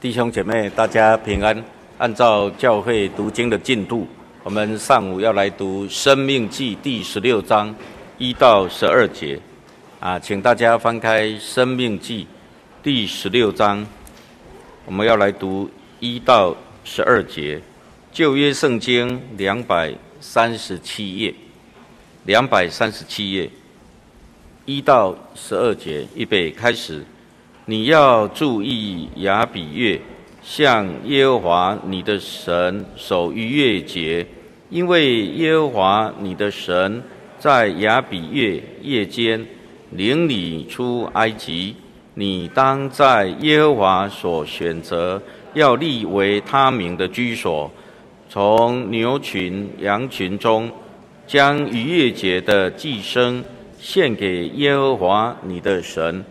弟兄姐妹，大家平安。按照教会读经的进度，我们上午要来读《生命记》第十六章一到十二节。啊，请大家翻开《生命记》第十六章，我们要来读一到十二节。旧约圣经两百三十七页，两百三十七页，一到十二节，预备开始。你要注意亚比月，向耶和华你的神守逾越节，因为耶和华你的神在亚比月夜间领你出埃及，你当在耶和华所选择要立为他名的居所，从牛群羊群中，将逾越节的祭牲献给耶和华你的神。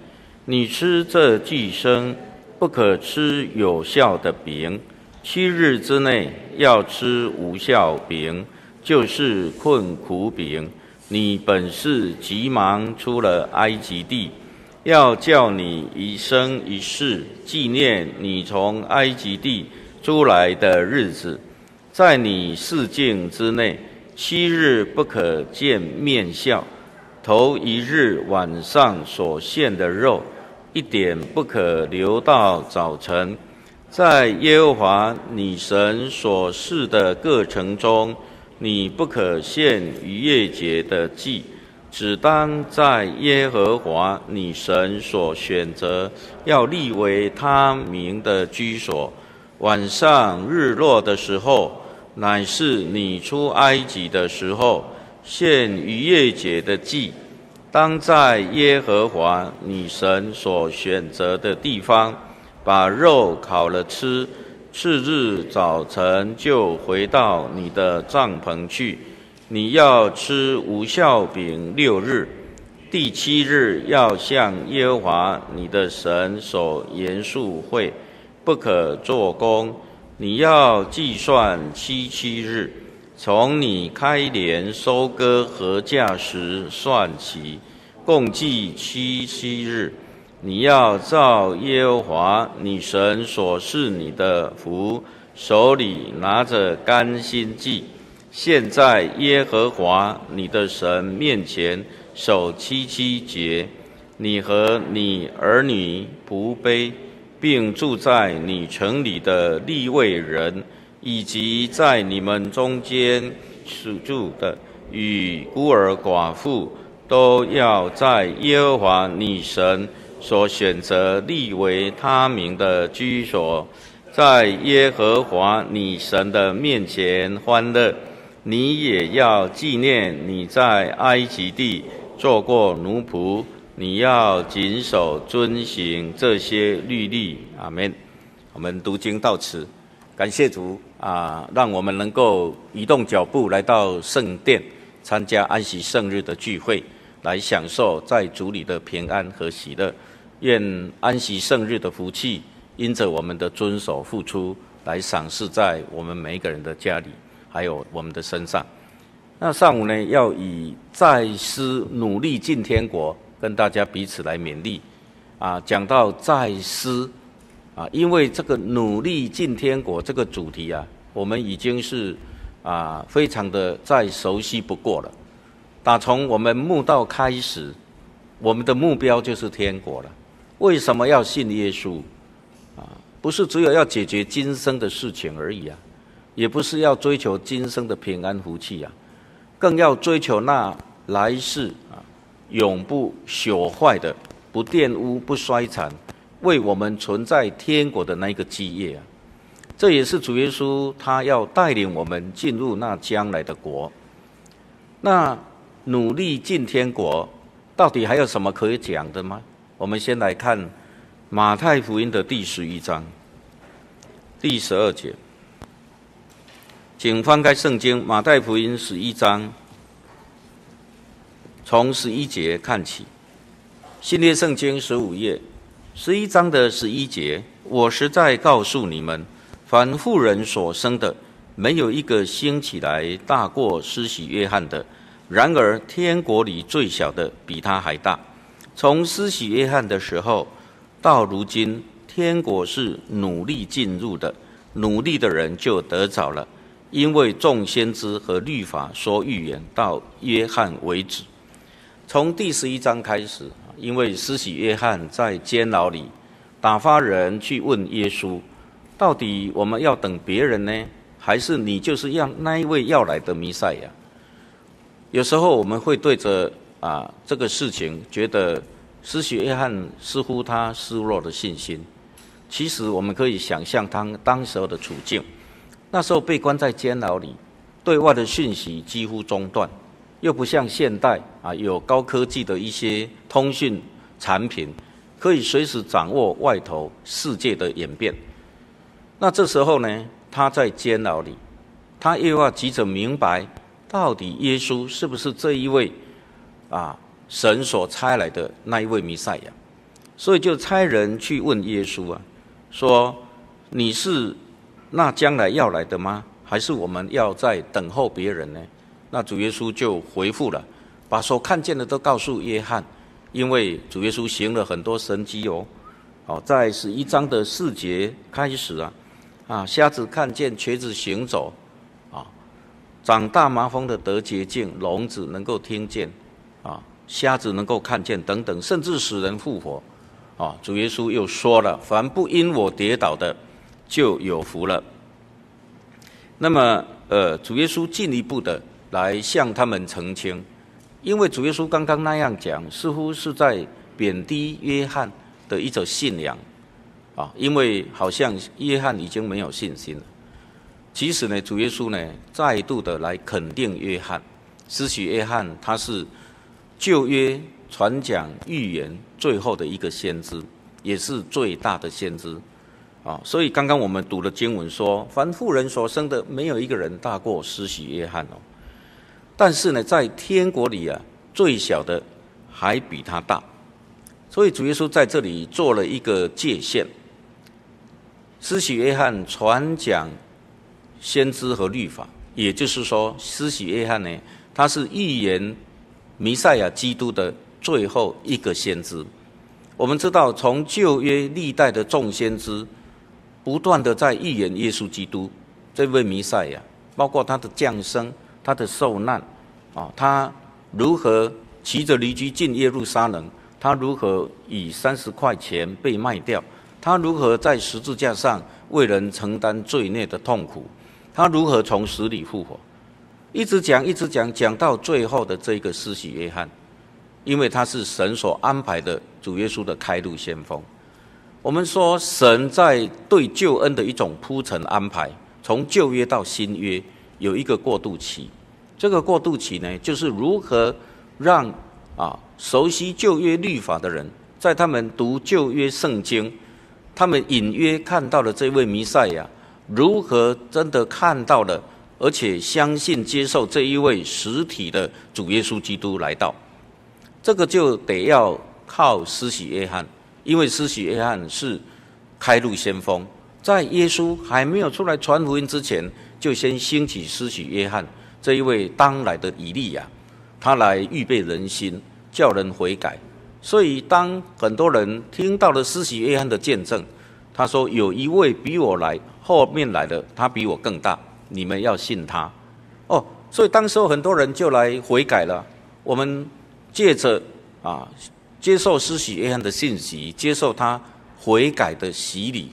你吃这寄生，不可吃有效的饼。七日之内要吃无效饼，就是困苦饼。你本是急忙出了埃及地，要叫你一生一世纪念你从埃及地出来的日子。在你四境之内，七日不可见面笑。头一日晚上所献的肉。一点不可留到早晨，在耶和华你神所示的过程中，你不可献逾越节的祭，只当在耶和华你神所选择要立为他名的居所。晚上日落的时候，乃是你出埃及的时候，献逾越节的祭。当在耶和华你神所选择的地方，把肉烤了吃。次日早晨就回到你的帐篷去。你要吃无酵饼六日，第七日要向耶和华你的神所严肃会，不可做工。你要计算七七日。从你开镰收割禾稼时算起，共计七七日。你要照耶和华你神所赐你的福，手里拿着甘心祭，现在耶和华你的神面前守七七节。你和你儿女仆婢，并住在你城里的利未人。以及在你们中间居住的与孤儿寡妇，都要在耶和华女神所选择立为他名的居所，在耶和华女神的面前欢乐。你也要纪念你在埃及地做过奴仆，你要谨守遵行这些律例。阿门。我们读经到此。感谢主啊，让我们能够移动脚步来到圣殿，参加安息圣日的聚会，来享受在主里的平安和喜乐。愿安息圣日的福气，因着我们的遵守付出，来赏赐在我们每一个人的家里，还有我们的身上。那上午呢，要以再思努力进天国，跟大家彼此来勉励。啊，讲到再思。啊，因为这个努力进天国这个主题啊，我们已经是啊非常的再熟悉不过了。打从我们慕道开始，我们的目标就是天国了。为什么要信耶稣？啊，不是只有要解决今生的事情而已啊，也不是要追求今生的平安福气啊，更要追求那来世啊永不朽坏的、不玷污、不衰残。为我们存在天国的那个基业啊，这也是主耶稣他要带领我们进入那将来的国。那努力进天国，到底还有什么可以讲的吗？我们先来看马太福音的第十一章第十二节，请翻开圣经马太福音十一章，从十一节看起，新约圣经十五页。十一章的十一节，我实在告诉你们，凡妇人所生的，没有一个兴起来大过施洗约翰的。然而天国里最小的比他还大。从施洗约翰的时候到如今，天国是努力进入的，努力的人就得着了。因为众先知和律法说预言到约翰为止，从第十一章开始，因为施洗约翰在监牢里打发人去问耶稣，到底我们要等别人呢，还是你就是要那一位要来的弥赛亚？有时候我们会对着啊这个事情觉得施洗约翰似乎他失落了信心，其实我们可以想象他当时候的处境。那时候被关在监牢里，对外的讯息几乎中断，又不像现代啊有高科技的一些通讯产品，可以随时掌握外头世界的演变。那这时候呢，他在监牢里，他又要急着明白到底耶稣是不是这一位啊神所差来的那一位弥赛亚，所以就差人去问耶稣啊，说你是。那将来要来的吗？还是我们要在等候别人呢？那主耶稣就回复了，把所看见的都告诉约翰，因为主耶稣行了很多神迹哦。好，在十一章的四节开始啊，啊，瞎子看见，瘸子行走，啊，长大麻风的得洁净，聋子能够听见，啊，瞎子能够看见等等，甚至使人复活。啊，主耶稣又说了，凡不因我跌倒的。就有福了。那么，呃，主耶稣进一步的来向他们澄清，因为主耶稣刚刚那样讲，似乎是在贬低约翰的一种信仰，啊，因为好像约翰已经没有信心了。其实呢，主耶稣呢，再度的来肯定约翰，施洗约翰他是旧约传讲预言最后的一个先知，也是最大的先知。啊，所以刚刚我们读的经文说，凡妇人所生的，没有一个人大过施洗约翰哦。但是呢，在天国里啊，最小的还比他大。所以主耶稣在这里做了一个界限。施洗约翰传讲先知和律法，也就是说，施洗约翰呢，他是预言弥赛亚基督的最后一个先知。我们知道，从旧约历代的众先知。不断的在预言耶稣基督这位弥赛亚，包括他的降生、他的受难，啊，他如何骑着驴驹进耶路撒冷，他如何以三十块钱被卖掉，他如何在十字架上为人承担罪孽的痛苦，他如何从死里复活，一直讲一直讲，讲到最后的这个施洗约翰，因为他是神所安排的主耶稣的开路先锋。我们说，神在对救恩的一种铺陈安排，从旧约到新约有一个过渡期。这个过渡期呢，就是如何让啊熟悉旧约律法的人，在他们读旧约圣经，他们隐约看到了这位弥赛亚，如何真的看到了，而且相信接受这一位实体的主耶稣基督来到。这个就得要靠施洗约翰。因为施洗约翰是开路先锋，在耶稣还没有出来传福音之前，就先兴起施洗约翰这一位当来的以利亚，他来预备人心，叫人悔改。所以当很多人听到了施洗约翰的见证，他说有一位比我来后面来的，他比我更大，你们要信他。哦，所以当时候很多人就来悔改了。我们借着啊。接受施洗约翰的信息，接受他悔改的洗礼，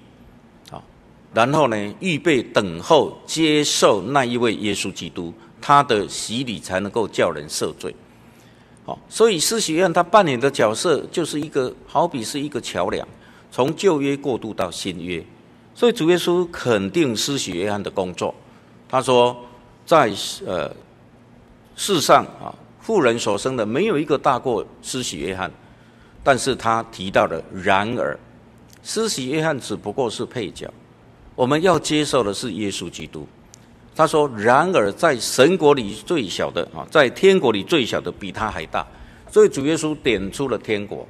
啊，然后呢，预备等候接受那一位耶稣基督，他的洗礼才能够叫人赦罪，好，所以施洗约翰他扮演的角色就是一个，好比是一个桥梁，从旧约过渡到新约，所以主耶稣肯定施洗约翰的工作，他说，在呃世上啊，富人所生的没有一个大过施洗约翰。但是他提到的，然而，施洗约翰只不过是配角，我们要接受的是耶稣基督。他说：“然而，在神国里最小的啊，在天国里最小的比他还大。”所以主耶稣点出了天国。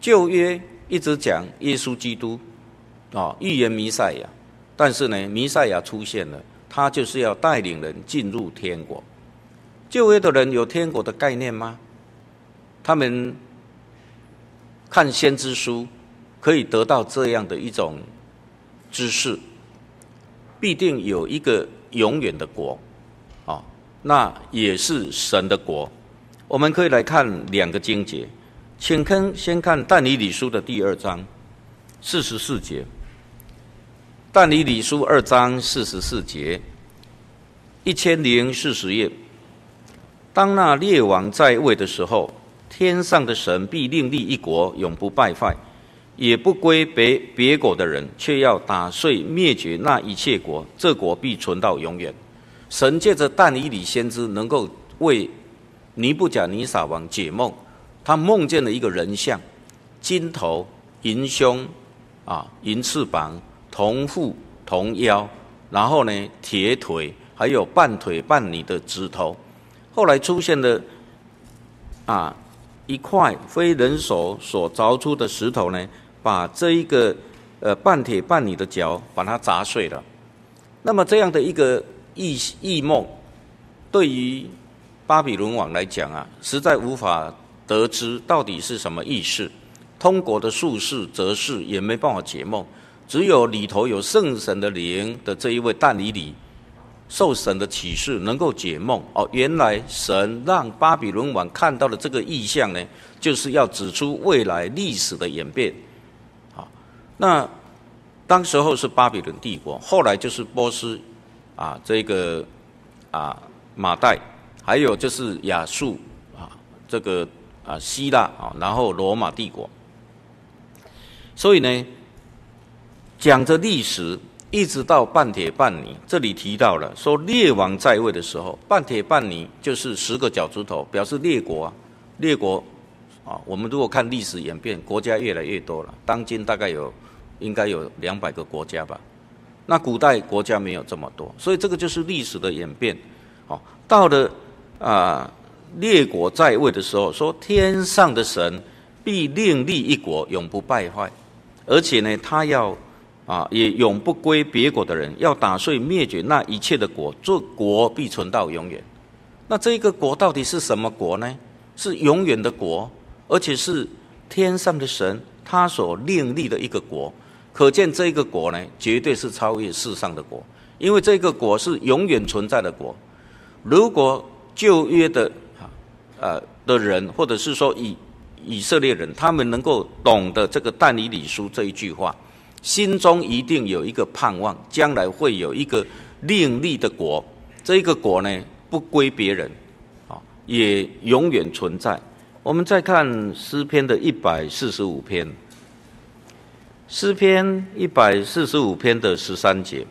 旧约一直讲耶稣基督啊，预言弥赛亚，但是呢，弥赛亚出现了，他就是要带领人进入天国。旧约的人有天国的概念吗？他们。看先知书，可以得到这样的一种知识，必定有一个永远的国，啊，那也是神的国。我们可以来看两个经节，请看先看但以理书的第二章四十四节。但以理书二章四十四节，一千零四十页。当那列王在位的时候，天上的神必另立一国，永不败坏，也不归别别国的人，却要打碎灭绝那一切国，这国必存到永远。神借着但以理先知，能够为尼布甲尼撒王解梦，他梦见了一个人像，金头银胸，啊，银翅膀，铜腹铜腰，然后呢，铁腿，还有半腿半泥的指头。后来出现了啊一块非人手所凿出的石头呢，把这一个呃半铁半泥的脚把它砸碎了。那么这样的一个异异梦，对于巴比伦王来讲啊，实在无法得知到底是什么意思。通国的术士、哲士也没办法解梦，只有里头有圣神的灵的这一位但以理受神的启示，能够解梦。哦，原来神让巴比伦王看到的这个意象呢，就是要指出未来历史的演变。好，那当时候是巴比伦帝国，后来就是波斯啊，这个啊马代。还有就是亚述啊，这个啊希腊啊，然后罗马帝国。所以呢，讲着历史，一直到半铁半泥，这里提到了说列王在位的时候，半铁半泥就是十个脚趾头，表示列国啊，列国啊。我们如果看历史演变，国家越来越多了，当今大概有应该有两百个国家吧。那古代国家没有这么多，所以这个就是历史的演变。好，到了。啊，列国在位的时候，说天上的神必另立一国，永不败坏，而且呢，他要啊，也永不归别国的人，要打碎灭绝那一切的国，这国必存到永远。那这个国到底是什么国呢？是永远的国，而且是天上的神他所另立的一个国。可见这个国呢，绝对是超越世上的国，因为这个国是永远存在的国。如果旧约的啊，呃的人，或者是说以以色列人，他们能够懂得这个但以理书这一句话，心中一定有一个盼望，将来会有一个另立的国，这一个国呢不归别人，啊，也永远存在。我们再看诗篇的一百四十五篇，诗篇一百四十五篇的十三节。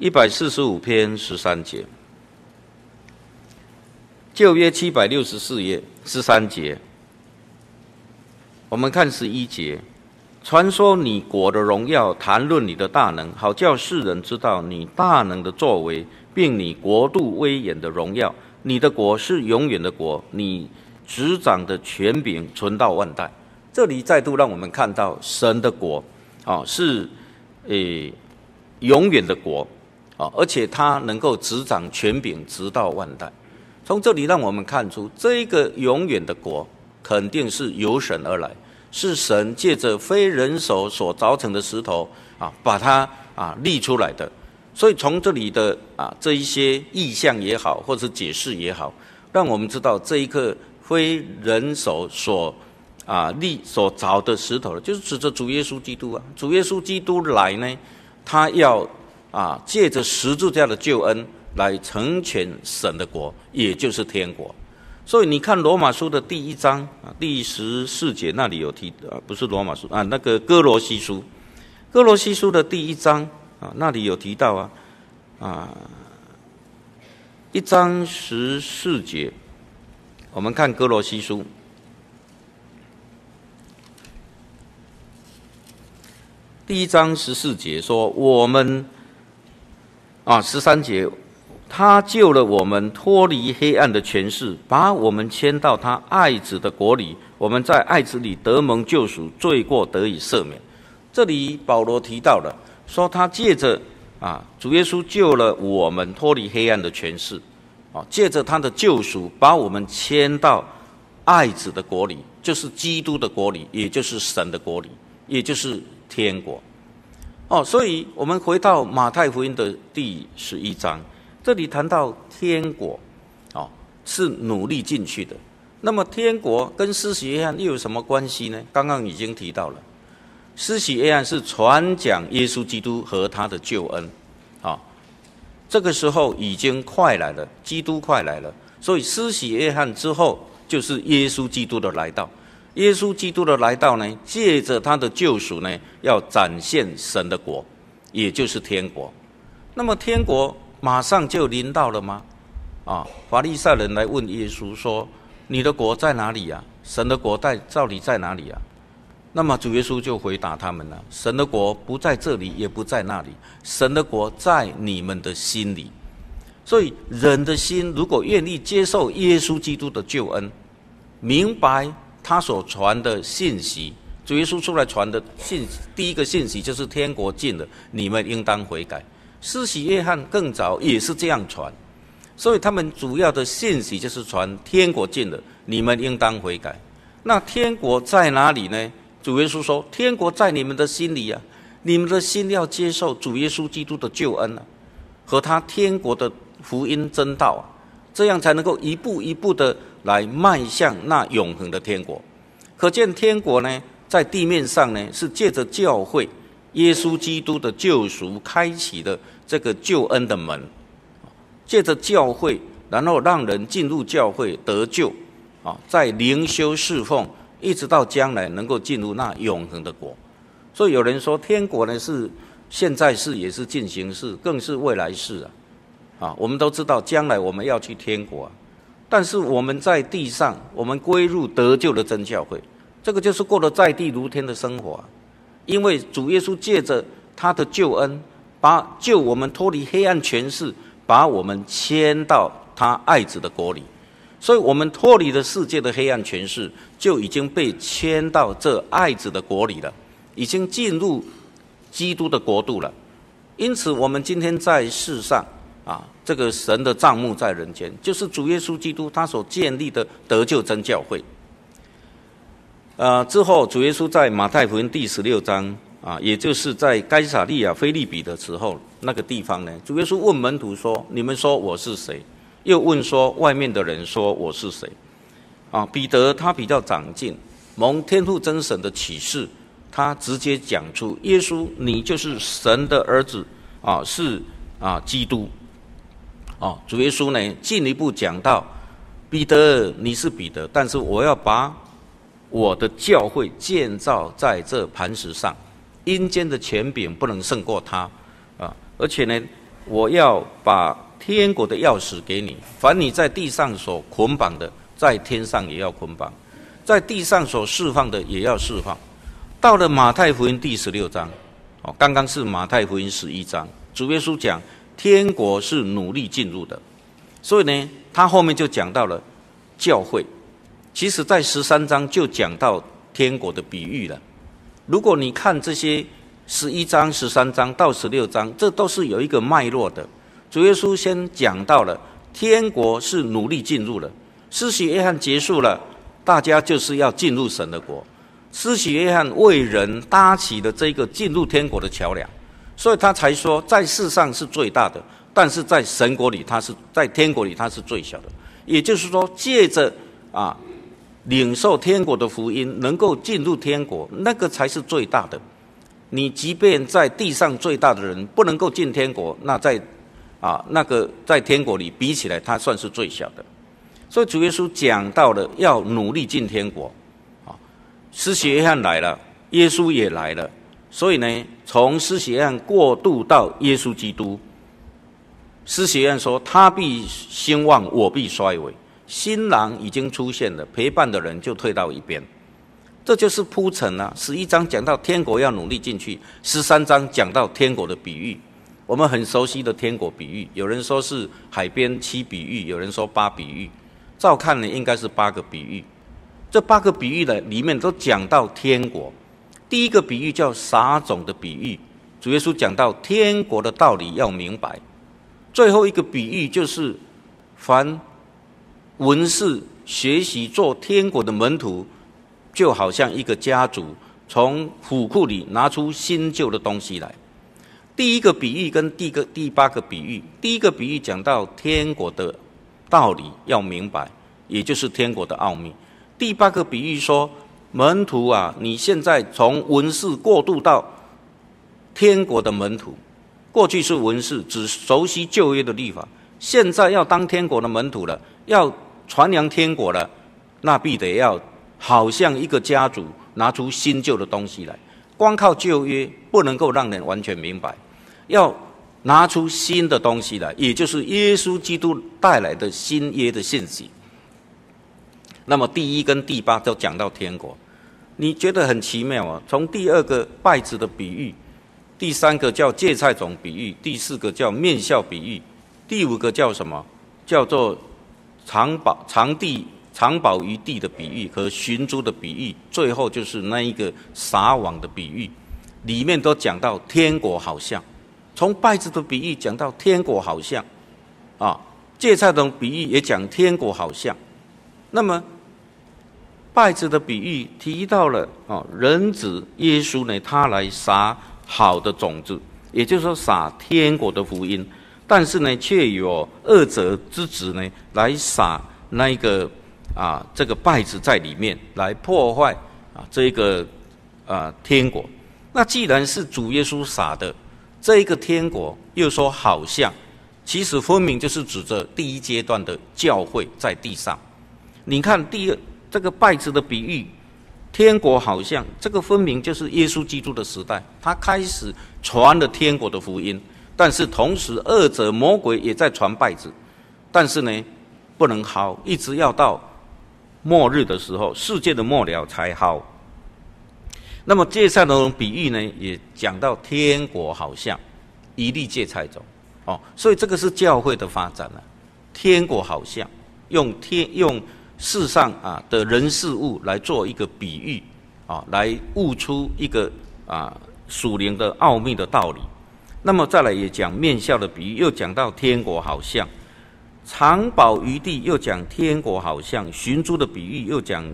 一百四十五篇十三节，旧约七百六十四页十三节，我们看十一节，传说你国的荣耀，谈论你的大能，好叫世人知道你大能的作为，并你国度威严的荣耀。你的国是永远的国，你执掌的权柄存到万代。这里再度让我们看到神的国，啊，是诶永远的国。啊，而且他能够执掌权柄，直到万代。从这里让我们看出，这个永远的国肯定是由神而来，是神借着非人手所凿成的石头啊，把它啊立出来的。所以从这里的啊这一些意象也好，或者解释也好，让我们知道这一刻非人手所啊立所凿的石头，就是指着主耶稣基督啊。主耶稣基督来呢，他要。啊，借着十字架的救恩来成全神的国，也就是天国。所以你看罗马书的第一章啊，第十四节那里有提啊，不是罗马书啊，那个哥罗西书，哥罗西书的第一章啊，那里有提到啊啊，一章十四节，我们看哥罗西书第一章十四节说我们。啊，十三节，他救了我们脱离黑暗的权势，把我们迁到他爱子的国里。我们在爱子里得蒙救赎，罪过得以赦免。这里保罗提到了，说他借着啊，主耶稣救了我们脱离黑暗的权势，啊，借着他的救赎，把我们迁到爱子的国里。就是基督的国里，也就是神的国里，也就是天国。哦，所以我们回到马太福音的第十一章，这里谈到天国，哦，是努力进去的。那么天国跟施洗约翰又有什么关系呢？刚刚已经提到了，施洗约翰是传讲耶稣基督和他的救恩，啊、这个时候已经快来了，基督快来了，所以施洗约翰之后就是耶稣基督的来到。耶稣基督的来到呢，借着他的救赎呢，要展现神的国，也就是天国。那么天国马上就临到了吗？啊，法利赛人来问耶稣说：“你的国在哪里呀？神的国在到底在哪里呀？”那么主耶稣就回答他们了：“神的国不在这里，也不在那里，神的国在你们的心里。所以人的心如果愿意接受耶稣基督的救恩，明白。”他所传的信息，主耶稣出来传的信，第一个信息就是天国近了，你们应当悔改。施洗约翰更早也是这样传，所以他们主要的信息就是传天国近了，你们应当悔改。那天国在哪里呢？主耶稣说，天国在你们的心里啊，你们的心要接受主耶稣基督的救恩啊，和他天国的福音真道啊，这样才能够一步一步的。来迈向那永恒的天国，可见天国呢，在地面上呢，是借着教会耶稣基督的救赎开启的这个救恩的门，借着教会，然后让人进入教会得救，啊，在灵修侍奉，一直到将来能够进入那永恒的国。所以有人说，天国呢是现在式，也是进行式，更是未来式啊！啊，我们都知道，将来我们要去天国啊。但是我们在地上，我们归入得救的真教会，这个就是过了在地如天的生活。因为主耶稣借着他的救恩，把救我们脱离黑暗权势，把我们迁到他爱子的国里，所以我们脱离了世界的黑暗权势，就已经被迁到这爱子的国里了，已经进入基督的国度了。因此，我们今天在世上。啊，这个神的帐幕在人间，就是主耶稣基督他所建立的得救真教会。呃，之后主耶稣在马太福音第十六章啊，也就是在该撒利亚菲利比的时候，那个地方呢，主耶稣问门徒说：“你们说我是谁？”又问说：“外面的人说我是谁？”啊，彼得他比较长进，蒙天父真神的启示，他直接讲出：“耶稣，你就是神的儿子啊，是啊，基督。”哦，主耶稣呢进一步讲到，彼得，你是彼得，但是我要把我的教会建造在这磐石上，阴间的权柄不能胜过他啊！而且呢，我要把天国的钥匙给你，凡你在地上所捆绑的，在天上也要捆绑；在地上所释放的，也要释放。到了马太福音第十六章，哦，刚刚是马太福音十一章，主耶稣讲。天国是努力进入的，所以呢，他后面就讲到了教会。其实，在十三章就讲到天国的比喻了。如果你看这些十一章、十三章到十六章，这都是有一个脉络的。主耶稣先讲到了天国是努力进入了，施洗约翰结束了，大家就是要进入神的国。施洗约翰为人搭起了这个进入天国的桥梁。所以他才说，在世上是最大的，但是在神国里，他是在天国里，他是最小的。也就是说，借着啊，领受天国的福音，能够进入天国，那个才是最大的。你即便在地上最大的人不能够进天国，那在啊那个在天国里比起来，他算是最小的。所以主耶稣讲到了要努力进天国，啊，施洗约翰来了，耶稣也来了。所以呢，从施洗约翰过渡到耶稣基督，施洗约翰说：“他必兴旺，我必衰微。”新郎已经出现了，陪伴的人就退到一边。这就是铺陈啊。十一章讲到天国要努力进去，十三章讲到天国的比喻，我们很熟悉的天国比喻。有人说是海边七比喻，有人说八比喻。照看呢，应该是八个比喻。这八个比喻呢，里面都讲到天国。第一个比喻叫撒种的比喻，主耶稣讲到天国的道理要明白。最后一个比喻就是，凡文士学习做天国的门徒，就好像一个家族从府库里拿出新旧的东西来。第一个比喻跟第个第八个比喻，第一个比喻讲到天国的道理要明白，也就是天国的奥秘。第八个比喻说，门徒啊，你现在从文士过渡到天国的门徒，过去是文士，只熟悉旧约的律法，现在要当天国的门徒了，要传扬天国了，那必得要好像一个家族拿出新旧的东西来，光靠旧约不能够让人完全明白。要拿出新的东西来，也就是耶稣基督带来的新约的信息。那么第一跟第八都讲到天国，你觉得很奇妙啊？从第二个拜子的比喻，第三个叫芥菜种比喻，第四个叫面酵比喻，第五个叫什么？叫做藏宝藏地藏宝于地的比喻和寻珠的比喻，最后就是那一个撒网的比喻，里面都讲到天国好像。从拜子的比喻讲到天国好像，啊，芥菜种比喻也讲天国好像。那么拜子的比喻提到了啊，人子耶稣呢，他来撒好的种子，也就是说撒天国的福音。但是呢，却有恶者之子呢来撒那一个啊这个稗子在里面，来破坏啊这个啊天国。那既然是主耶稣撒的。这一个天国又说好像，其实分明就是指着第一阶段的教会在地上。你看第二这个稗子的比喻，天国好像这个分明就是耶稣基督的时代，他开始传了天国的福音。但是同时恶者魔鬼也在传稗子，但是呢不能好，一直要到末日的时候，世界的末了才好。那么芥菜的比喻呢，也讲到天国好像一粒芥菜种，哦，所以这个是教会的发展了。天国好像用天用世上啊的人事物来做一个比喻，啊，来悟出一个啊属灵的奥秘的道理。那么再来也讲面酵的比喻，又讲到天国好像藏宝于地，又讲天国好像寻珠的比喻，又讲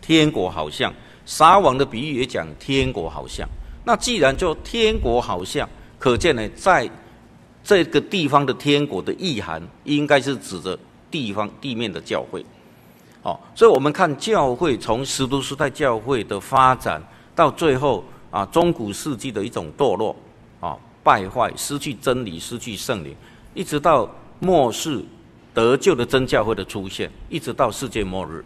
天国好像。撒网的比喻也讲天国好像，那既然就天国好像，可见呢，在这个地方的天国的意涵，应该是指着地方地面的教会。哦，所以我们看教会从使徒时代教会的发展，到最后啊中古世纪的一种堕落，败坏，失去真理，失去圣灵，一直到末世得救的真教会的出现，一直到世界末日，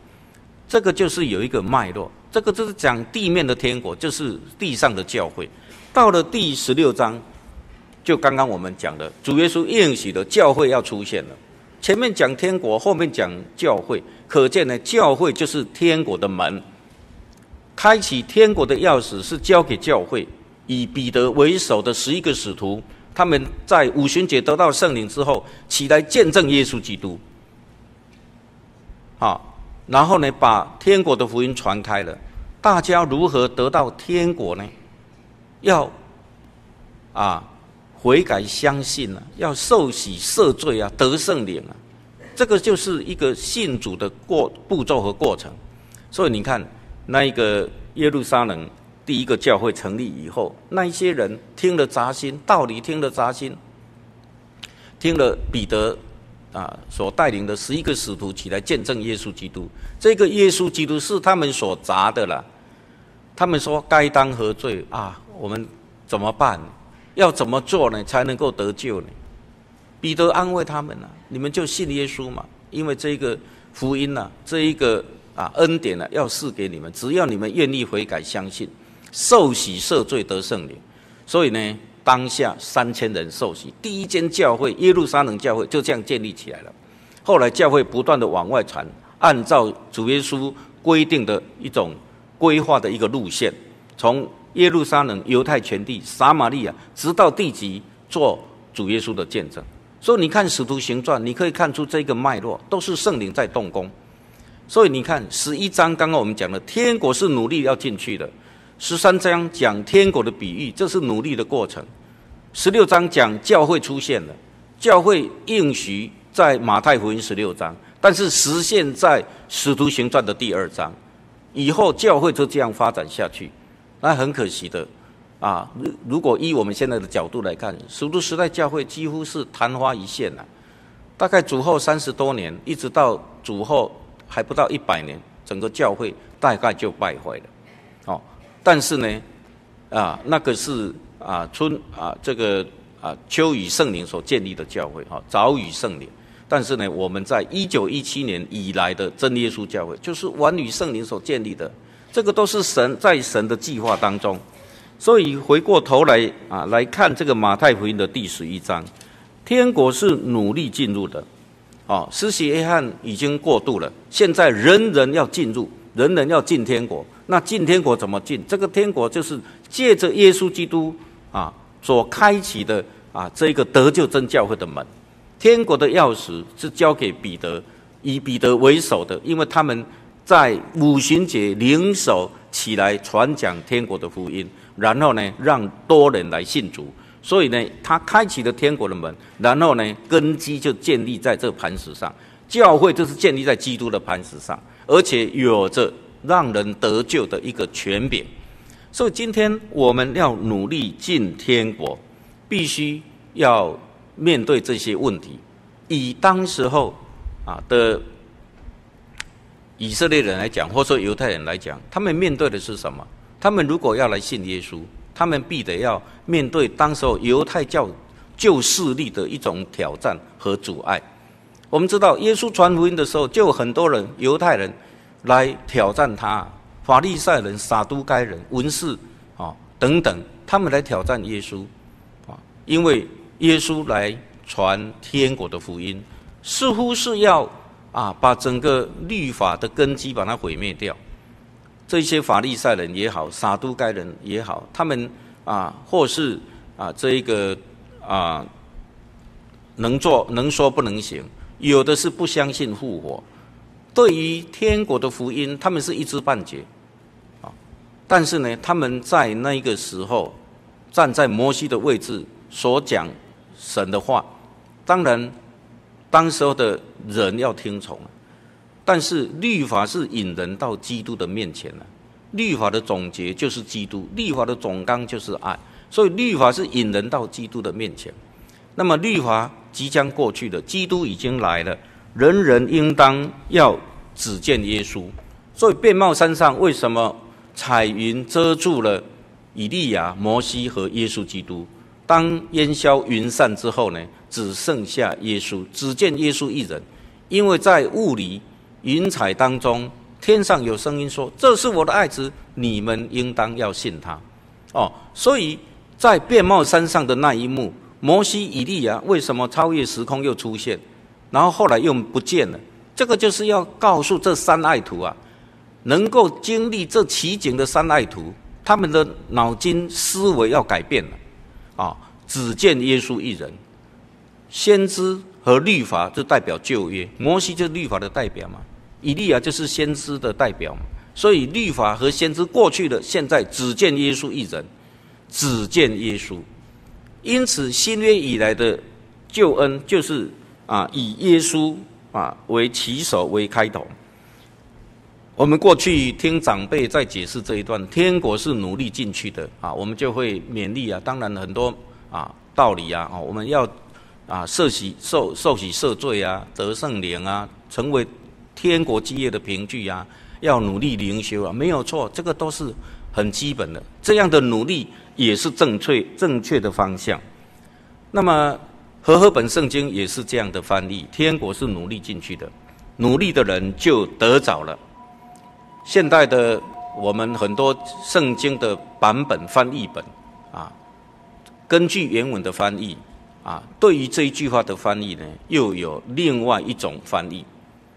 这个就是有一个脉络。这个就是讲地面的天国，就是地上的教会。到了第十六章，就刚刚我们讲的，主耶稣应许的教会要出现了。前面讲天国，后面讲教会，可见呢，教会就是天国的门。开启天国的钥匙是交给教会，以彼得为首的十一个使徒，他们在五旬节得到圣灵之后，起来见证耶稣基督。好。然后呢，把天国的福音传开了。大家如何得到天国呢？要啊悔改相信啊，要受洗赦罪啊，得圣灵啊。这个就是一个信主的过步骤和过程。所以你看，那一个耶路撒冷第一个教会成立以后，那一些人听了扎心，道理听了扎心，听了彼得。啊，所带领的十一个使徒起来见证耶稣基督，这个耶稣基督是他们所砸的了。他们说该当何罪啊？我们怎么办？要怎么做呢？才能够得救呢？彼得安慰他们呢、你们就信耶稣嘛，因为这个福音呢、这一个啊恩典呢、要赐给你们，只要你们愿意悔改相信，受洗赦罪得圣灵。所以呢。当下三千人受洗，第一间教会耶路撒冷教会就这样建立起来了。后来教会不断的往外传，按照主耶稣规定的一种规划的一个路线，从耶路撒冷、犹太全地、撒玛利亚，直到地极，做主耶稣的见证。所以你看《使徒行传》，你可以看出这个脉络，都是圣灵在动工。所以你看十一章，刚刚我们讲的天国是努力要进去的。十三章讲天国的比喻，这是努力的过程。十六章讲教会出现了，教会应许在马太福音十六章，但是实现在使徒行传的第二章，以后教会就这样发展下去，那很可惜的，啊，如如果依我们现在的角度来看，使徒时代教会几乎是昙花一现了，大概主后三十多年，一直到主后还不到一百年，整个教会大概就败坏了，哦，但是呢，啊，那个是啊春啊这个啊秋雨圣灵所建立的教会，哈，早雨圣灵。但是呢，我们在一九一七年以来的真耶稣教会，就是晚与圣灵所建立的，这个都是神在神的计划当中。所以回过头来啊，来看这个马太福音的第十一章，天国是努力进入的，哦，施洗约翰已经过渡了，现在人人要进入，人人要进天国。那进天国怎么进？这个天国就是借着耶稣基督啊所开启的啊这个得救真教会的门。天国的钥匙是交给彼得，以彼得为首的，因为他们在五旬节领首起来传讲天国的福音，然后呢，让多人来信主，所以呢，他开启了天国的门，然后呢，根基就建立在这磐石上，教会就是建立在基督的磐石上，而且有着让人得救的一个权柄，所以今天我们要努力进天国，必须要。面对这些问题，以当时候啊的以色列人来讲，或者说犹太人来讲，他们面对的是什么？他们如果要来信耶稣，他们必得要面对当时候犹太教旧势力的一种挑战和阻碍。我们知道，耶稣传福音的时候，就有很多人犹太人来挑战他，法利赛人、撒都该人、文士啊等等，他们来挑战耶稣啊，因为。耶稣来传天国的福音，似乎是要啊把整个律法的根基把它毁灭掉。这些法利赛人也好，撒都该人也好，他们啊或是啊这一个啊能做能说不能行，有的是不相信复活。对于天国的福音，他们是一知半解啊。但是呢，他们在那个时候站在摩西的位置所讲。神的话，当然，当时候的人要听从，但是律法是引人到基督的面前了。律法的总结就是基督，律法的总纲就是爱，所以律法是引人到基督的面前。那么律法即将过去的，基督已经来了，人人应当要只见耶稣。所以变帽山上为什么彩云遮住了以利亚、摩西和耶稣基督？当烟消云散之后呢，只剩下耶稣，只见耶稣一人。因为在雾里云彩当中，天上有声音说：“这是我的爱子，你们应当要信他。”哦，所以在变帽山上的那一幕，摩西、以利亚为什么超越时空又出现，然后后来又不见了？这个就是要告诉这三爱徒啊，能够经历这奇景的三爱徒，他们的脑筋思维要改变了。啊，只见耶稣一人，先知和律法就代表旧约，摩西就是律法的代表嘛，以利亚就是先知的代表嘛，所以律法和先知过去了，现在只见耶稣一人，只见耶稣，因此新约以来的救恩就是啊，以耶稣啊为起手为开头。我们过去听长辈在解释这一段，天国是努力进去的啊，我们就会勉励啊。当然很多啊道理啊，我们要啊受洗受受洗赦罪啊，得圣灵啊，成为天国基业的凭据啊，要努力灵修啊，没有错，这个都是很基本的。这样的努力也是正确正确的方向。那么和合本圣经也是这样的翻译，天国是努力进去的，努力的人就得着了。现代的我们很多圣经的版本翻译本啊，根据原文的翻译啊，对于这一句话的翻译呢，又有另外一种翻译。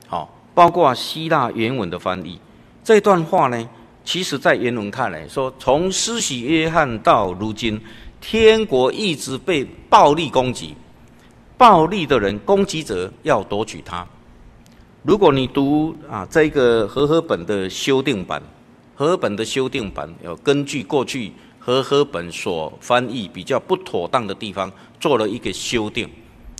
好，包括希腊原文的翻译，这段话呢，其实在原文看来说，从施洗约翰到如今，天国一直被暴力攻击，暴力的人攻击者要夺取它。如果你读啊这个和合本的修订版，和合本的修订版要根据过去和合本所翻译比较不妥当的地方做了一个修订，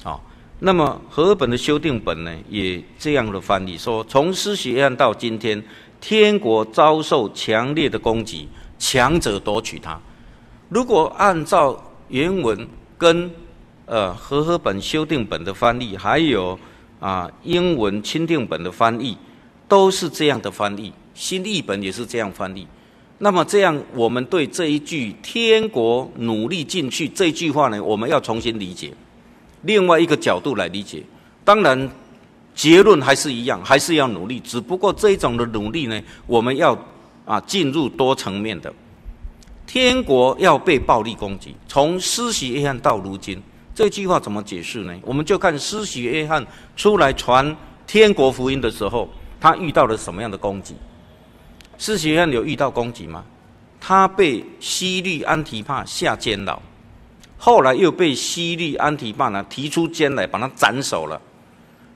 啊，那么和合本的修订本呢也这样的翻译说，从施洗约翰到今天，天国遭受强烈的攻击，强者夺取它。如果按照原文跟呃和合本修订本的翻译，还有啊英文钦定本的翻译，都是这样的翻译，新译本也是这样翻译。那么这样，我们对这一句“天国努力进去”这句话呢，我们要重新理解，另外一个角度来理解。当然，结论还是一样，还是要努力。只不过这种的努力呢，我们要啊进入多层面的。天国要被暴力攻击，从施洗约翰到如今，这句话怎么解释呢？我们就看施洗约翰出来传天国福音的时候，他遇到了什么样的攻击？施洗约翰有遇到攻击吗？他被西律安提帕下监牢，后来又被西律安提帕呢提出监来，把他斩首了。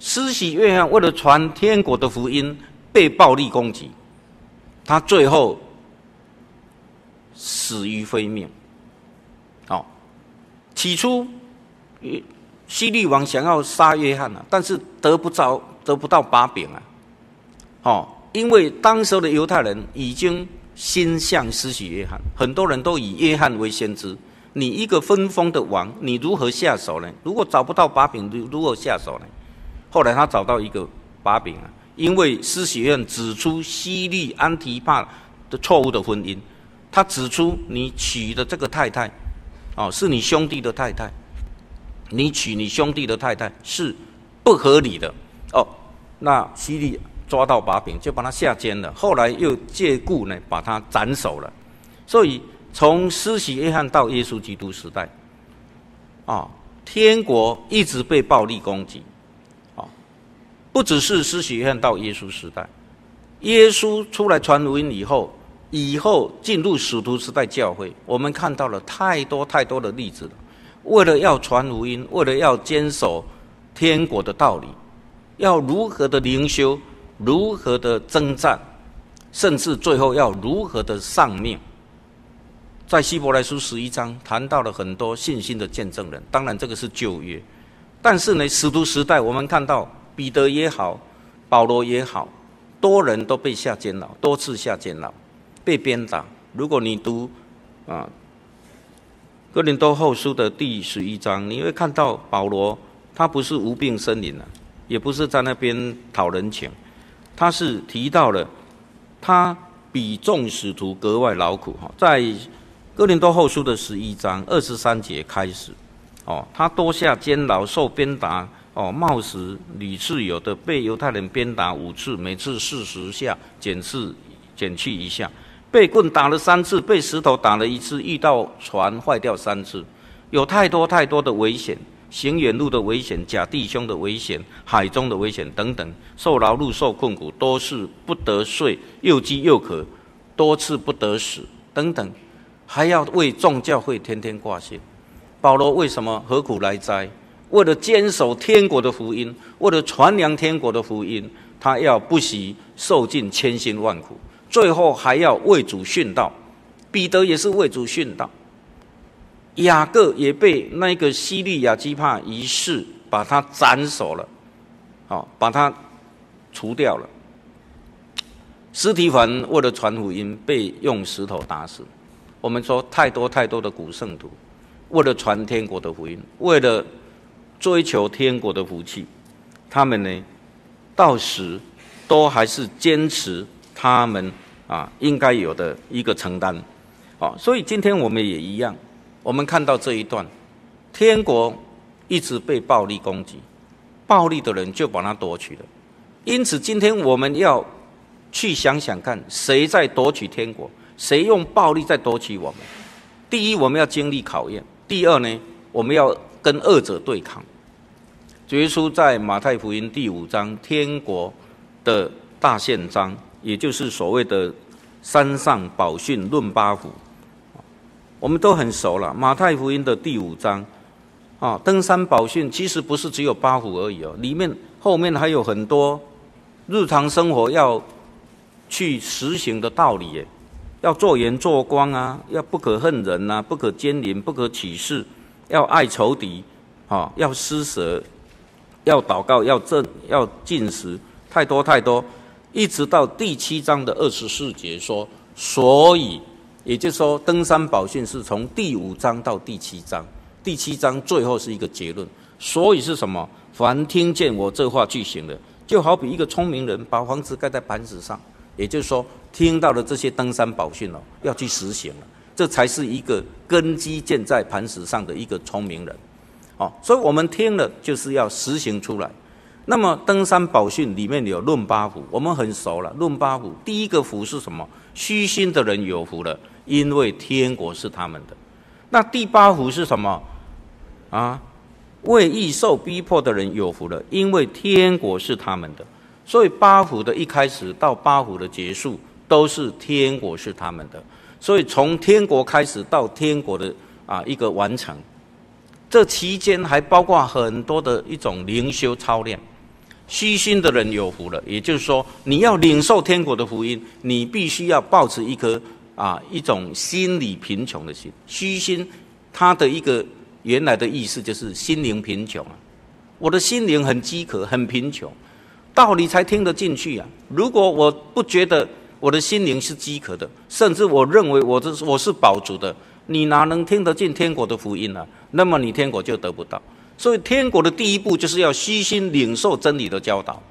施洗约翰为了传天国的福音，被暴力攻击，他最后死于非命。哦，起初，希律王想要杀约翰啊，但是得不着，得不到把柄啊，哦。因为当时的犹太人已经心向施洗约翰，很多人都以约翰为先知。你一个分封的王，你如何下手呢？如果找不到把柄，如如何下手呢？后来他找到一个把柄啊，因为施洗约翰指出希利安提帕的错误的婚姻，他指出你娶的这个太太，哦，是你兄弟的太太，你娶你兄弟的太太是不合理的哦。那希利。抓到把柄，就把他下监了。后来又借故呢，把他斩首了。所以从施洗约翰到耶稣基督时代，啊，天国一直被暴力攻击，不只是施洗约翰到耶稣时代，耶稣出来传福音以后，以后进入使徒时代教会，我们看到了太多太多的例子了。为了要传福音，为了要坚守天国的道理，要如何的灵修。如何的征战，甚至最后要如何的丧命，在希伯来书十一章谈到了很多信心的见证人。当然，这个是旧约，但是呢，使徒时代我们看到彼得也好，保罗也好，多人都被下监牢，多次下监牢，被鞭打。如果你读啊哥林多后书的第十一章，你会看到保罗他不是无病呻吟啊，也不是在那边讨人情。他是提到了，他比众使徒格外劳苦哈，在哥林多后书的十一章二十三节开始，哦，他多下监牢，受鞭打，哦，冒死屡次有的被犹太人鞭打五次，每次四十下，减次减去一下，被棍打了三次，被石头打了一次，遇到船坏掉三次，有太多太多的危险。行远路的危险，假弟兄的危险，海中的危险等等，受劳碌、受困苦，多次不得睡，又饥又渴，多次不得食等等，还要为众教会天天挂线。保罗为什么何苦来哉？为了坚守天国的福音，为了传扬天国的福音，他要不惜受尽千辛万苦，最后还要为主殉道。彼得也是为主殉道。雅各也被那个西利亚基帕一世把他斩首了，好，把他除掉了。司提反为了传福音被用石头打死。我们说太多太多的古圣徒，为了传天国的福音，为了追求天国的福气，他们呢，到时都还是坚持他们啊应该有的一个承担。啊，所以今天我们也一样。我们看到这一段，天国一直被暴力攻击，暴力的人就把它夺取了。因此，今天我们要去想想看，谁在夺取天国？谁用暴力在夺取我们？第一，我们要经历考验；第二呢，我们要跟恶者对抗。耶稣在马太福音第五章天国的大宪章，也就是所谓的山上宝训论八福。我们都很熟了，《马太福音》的第五章，啊，登山宝训其实不是只有八虎而已哦，里面后面还有很多日常生活要去实行的道理，要做盐做光啊，要不可恨人呐，不可奸淫，不可起誓，要爱仇敌，啊，要施舍，要祷告，要正，要进食，太多太多。一直到第七章的二十四节说，所以也就是说，登山宝训是从第五章到第七章，第七章最后是一个结论。所以是什么？凡听见我这话去行的，就好比一个聪明人把房子盖在磐石上，也就是说，听到了这些登山宝训哦，要去实行了，这才是一个根基建在磐石上的一个聪明人。哦，所以我们听了就是要实行出来。那么登山宝训里面有论八福，我们很熟了。论八福，第一个福是什么？虚心的人有福了，因为天国是他们的。那第八福是什么？啊，为义受逼迫的人有福了，因为天国是他们的。所以八福的一开始到八福的结束，都是天国是他们的。所以从天国开始到天国的啊一个完成。这期间还包括很多的一种灵修操练，虚心的人有福了。也就是说，你要领受天国的福音，你必须要保持一颗啊一种心理贫穷的心。虚心，它的一个原来的意思就是心灵贫穷啊。我的心灵很饥渴，很贫穷，道理才听得进去啊。如果我不觉得我的心灵是饥渴的，甚至我认为我这我是饱足的。你哪能听得进天国的福音呢、那么你天国就得不到。所以天国的第一步就是要虚心领受真理的教导，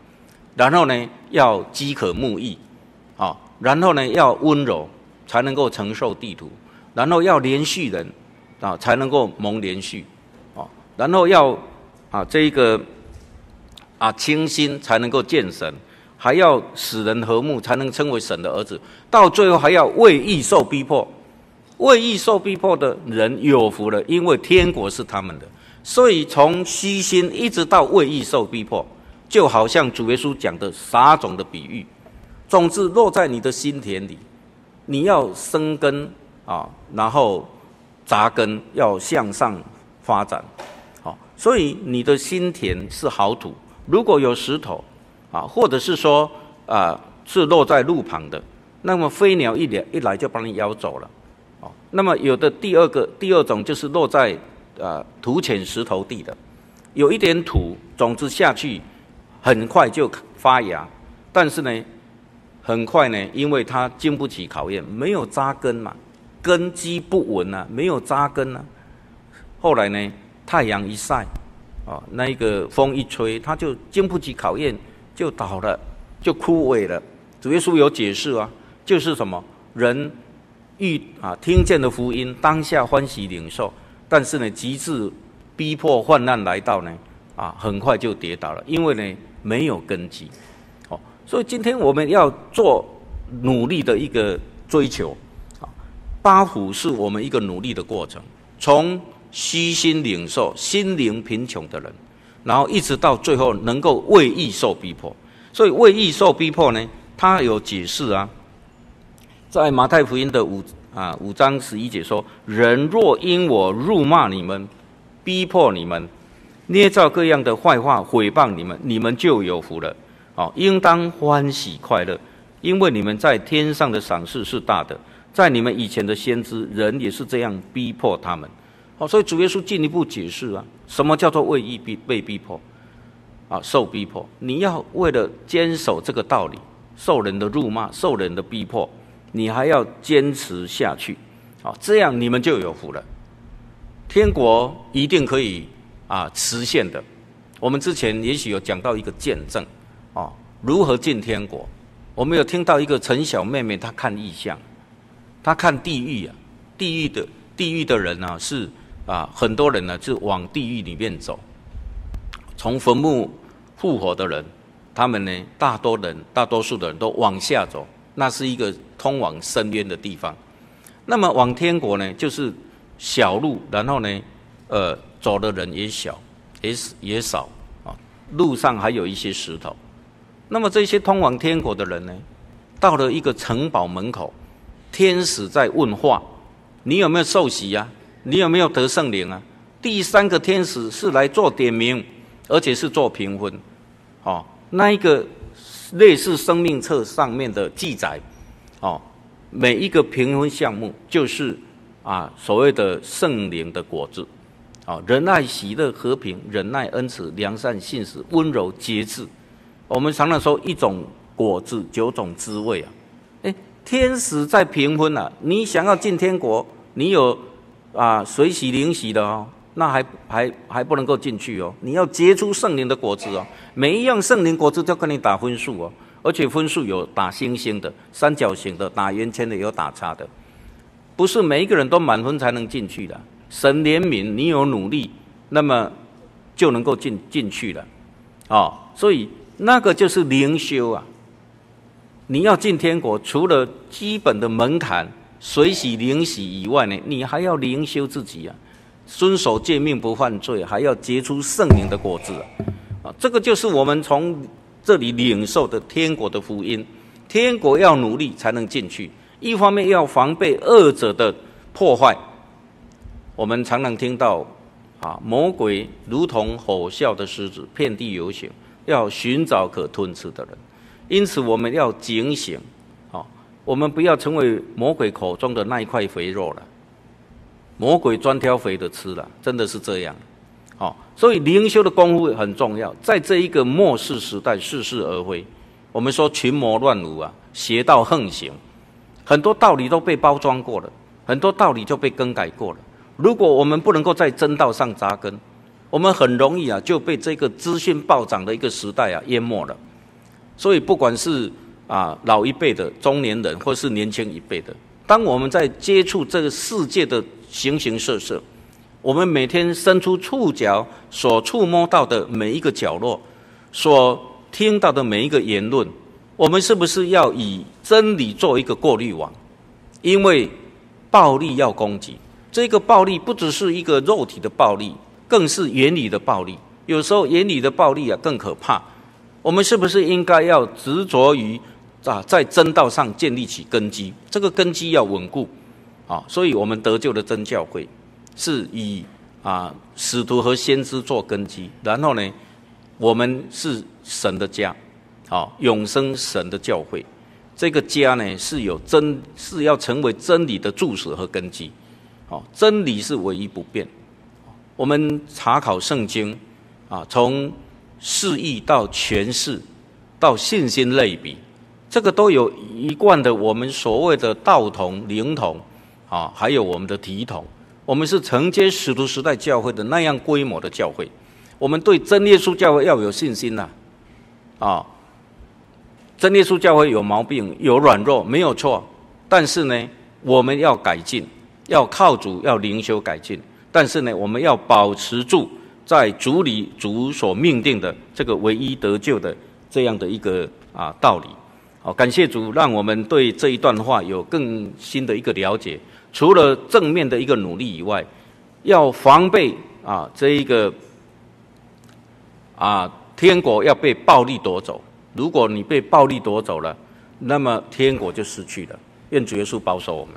然后呢要饥渴慕义，啊，然后呢要温柔才能够承受地土，然后要怜恤人，啊才能够蒙怜恤，啊，然后要啊这一个啊清心才能够见神，还要使人和睦才能称为神的儿子，到最后还要为义受逼迫。为义受逼迫的人有福了，因为天国是他们的。所以从虚心一直到为义受逼迫，就好像主耶稣讲的撒种的比喻，种子落在你的心田里，你要生根啊，然后扎根，要向上发展。好，所以你的心田是好土，如果有石头啊，或者是说啊是落在路旁的，那么飞鸟一来一来就把你咬走了。那么有的第二个第二种就是落在啊土浅石头地的，有一点土种子下去，很快就发芽，但是呢，很快呢，因为它经不起考验，没有扎根嘛，根基不稳啊，没有扎根啊。后来呢，太阳一晒，啊，那一个风一吹，它就经不起考验，就倒了，就枯萎了。主耶稣有解释啊，就是什么人。遇啊，听见的福音，当下欢喜领受，但是呢，极致逼迫患难来到呢，啊，很快就跌倒了，因为呢，没有根基。哦，所以今天我们要做努力的一个追求，啊，八福是我们一个努力的过程，从虚心领受、心灵贫穷的人，然后一直到最后能够为义受逼迫。所以为义受逼迫呢，他有解释啊。在马太福音的五啊五章十一节说：“人若因我辱骂你们，逼迫你们，捏造各样的坏话毁谤你们，你们就有福了。哦，应当欢喜快乐，因为你们在天上的赏赐是大的。在你们以前的先知，人也是这样逼迫他们。哦，所以主耶稣进一步解释啊，什么叫做为义逼被逼迫？啊，受逼迫，你要为了坚守这个道理，受人的辱骂，受人的逼迫。”你还要坚持下去，好，这样你们就有福了。天国一定可以啊实现的。我们之前也许有讲到一个见证，哦，如何进天国？我们有听到一个陈小妹妹，她看异象，她看地狱啊，地狱的地狱的人呢、啊、是啊很多人呢是往地狱里面走，从坟墓复活的人，他们呢大多人大多数的人都往下走。那是一个通往深渊的地方，那么往天国呢，就是小路，然后呢，呃，走的人也小，也也少啊，路上还有一些石头。那么这些通往天国的人呢，到了一个城堡门口，天使在问话：你有没有受洗呀？你有没有得圣灵啊？第三个天使是来做点名，而且是做评分，哦，那一个。类似生命册上面的记载，哦，每一个评分项目就是啊所谓的圣灵的果子，啊仁爱、喜乐、和平、忍耐、恩慈、良善、信实、温柔、节制。我们常常说一种果子九种滋味啊！哎，天使在评分啊，你想要进天国，你有啊随喜灵喜的哦，那还还还不能够进去哦。你要结出圣灵的果子哦，每一样圣灵果子都跟你打分数哦，而且分数有打星星的、三角形的、打圆圈的，有打叉的，不是每一个人都满分才能进去的。神怜悯你有努力，那么就能够进进去了，哦，所以那个就是灵修啊。你要进天国，除了基本的门槛随喜领喜以外呢，你还要灵修自己啊，遵守诫命不犯罪，还要结出圣灵的果子啊！这个就是我们从这里领受的天国的福音。天国要努力才能进去，一方面要防备恶者的破坏。我们常常听到啊，魔鬼如同吼啸的狮子，遍地游行，要寻找可吞吃的人。因此，我们要警醒，好，我们不要成为魔鬼口中的那一块肥肉了。魔鬼专挑肥的吃了，真的是这样。好，所以灵修的功夫很重要。在这一个末世时代，似是而非。我们说群魔乱舞啊，邪道横行，很多道理都被包装过了，很多道理就被更改过了。如果我们不能够在真道上扎根，我们很容易啊就被这个资讯暴涨的一个时代啊淹没了。所以，不管是啊老一辈的中年人，或是年轻一辈的，当我们在接触这个世界的形形色色，我们每天伸出触角所触摸到的每一个角落，所听到的每一个言论，我们是不是要以真理做一个过滤网？因为暴力要攻击，这个暴力不只是一个肉体的暴力，更是言语的暴力。有时候言语的暴力啊更可怕。我们是不是应该要执着于啊，在真道上建立起根基？这个根基要稳固，啊，所以我们得救的真教会是以啊使徒和先知做根基，然后呢，我们是神的家，啊，永生神的教会，这个家呢是有真，是要成为真理的柱石和根基，啊，真理是唯一不变。我们查考圣经，啊，从释义到诠释，到信心类比，这个都有一贯的我们所谓的道统、灵统，啊，还有我们的体统。我们是承接使徒时代教会的那样规模的教会，我们对真耶稣教会要有信心呐，啊，真耶稣教会有毛病、有软弱，没有错，但是呢，我们要改进，要靠主，要灵修改进，但是呢，我们要保持住。在主里，主所命定的这个唯一得救的这样的一个啊道理，好，感谢主，让我们对这一段话有更新的一个了解。除了正面的一个努力以外，要防备啊这一个啊天国要被暴力夺走。如果你被暴力夺走了，那么天国就失去了。愿主耶稣保守我们。